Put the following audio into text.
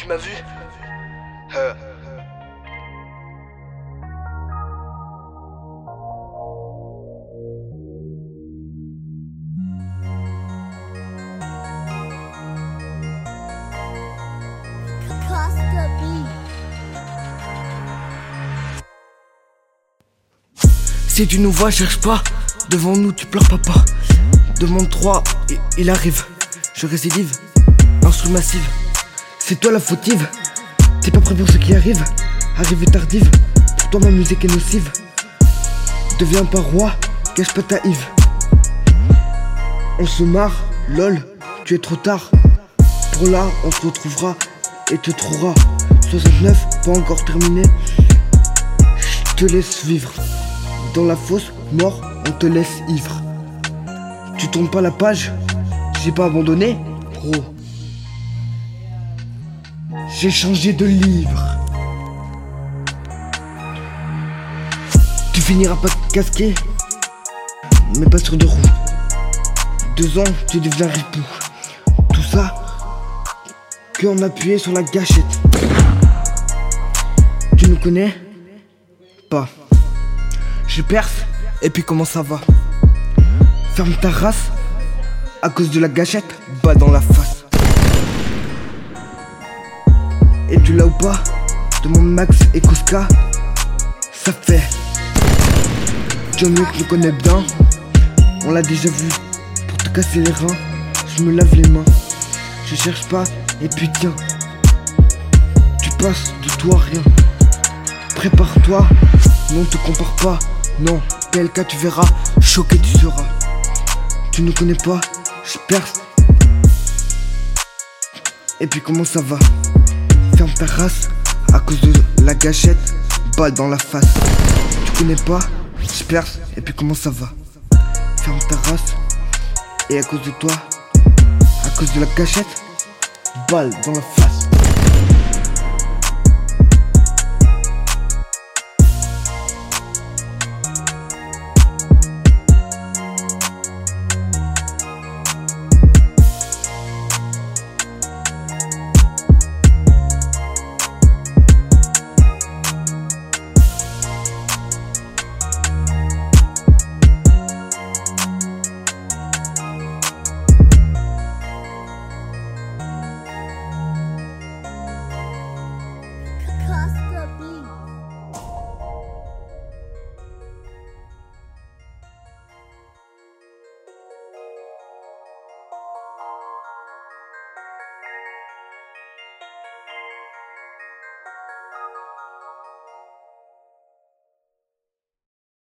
Tu m'as vu Euh. Si tu nous vois, cherche pas. Devant nous, tu pleures papa. Demande 3, il arrive. Je récidive. Instru massive. C'est toi la fautive. T'es pas prêt pour ce qui arrive. Arrivée tardive. Pour toi, ma musique est nocive. Deviens pas roi. Cache pas ta Yves. On se marre, lol. Tu es trop tard. Pour là, on se retrouvera et te trouvera. 69, pas encore terminé. Je te laisse vivre. Dans la fosse, mort, on te laisse ivre. Tu tournes pas la page J'ai pas abandonné Bro. J'ai changé de livre. Tu finiras pas casqué, mais pas sur deux roues. Deux ans, tu deviens ripou. Tout ça, que en appuyé sur la gâchette. Tu nous connais Pas. Je perce, et puis comment ça va? Ferme ta race, à cause de la gâchette, bas dans la face. Tu l'as ou pas Demande Max et Koska, ça fait. John Wick le connaît bien, on l'a déjà vu. Pour te casser les reins, je me lave les mains. Je cherche pas, et puis tiens, tu passes de toi rien. Prépare-toi, non te compare pas, non, PLK tu verras, choqué tu seras. Tu ne connais pas, je perce. Et puis comment ça va? Ferme ta race, à cause de la gâchette, balle dans la face. Tu connais pas, je perce. Et puis comment ça va? Ferme ta race, et à cause de toi, à cause de la gâchette, balle dans la face.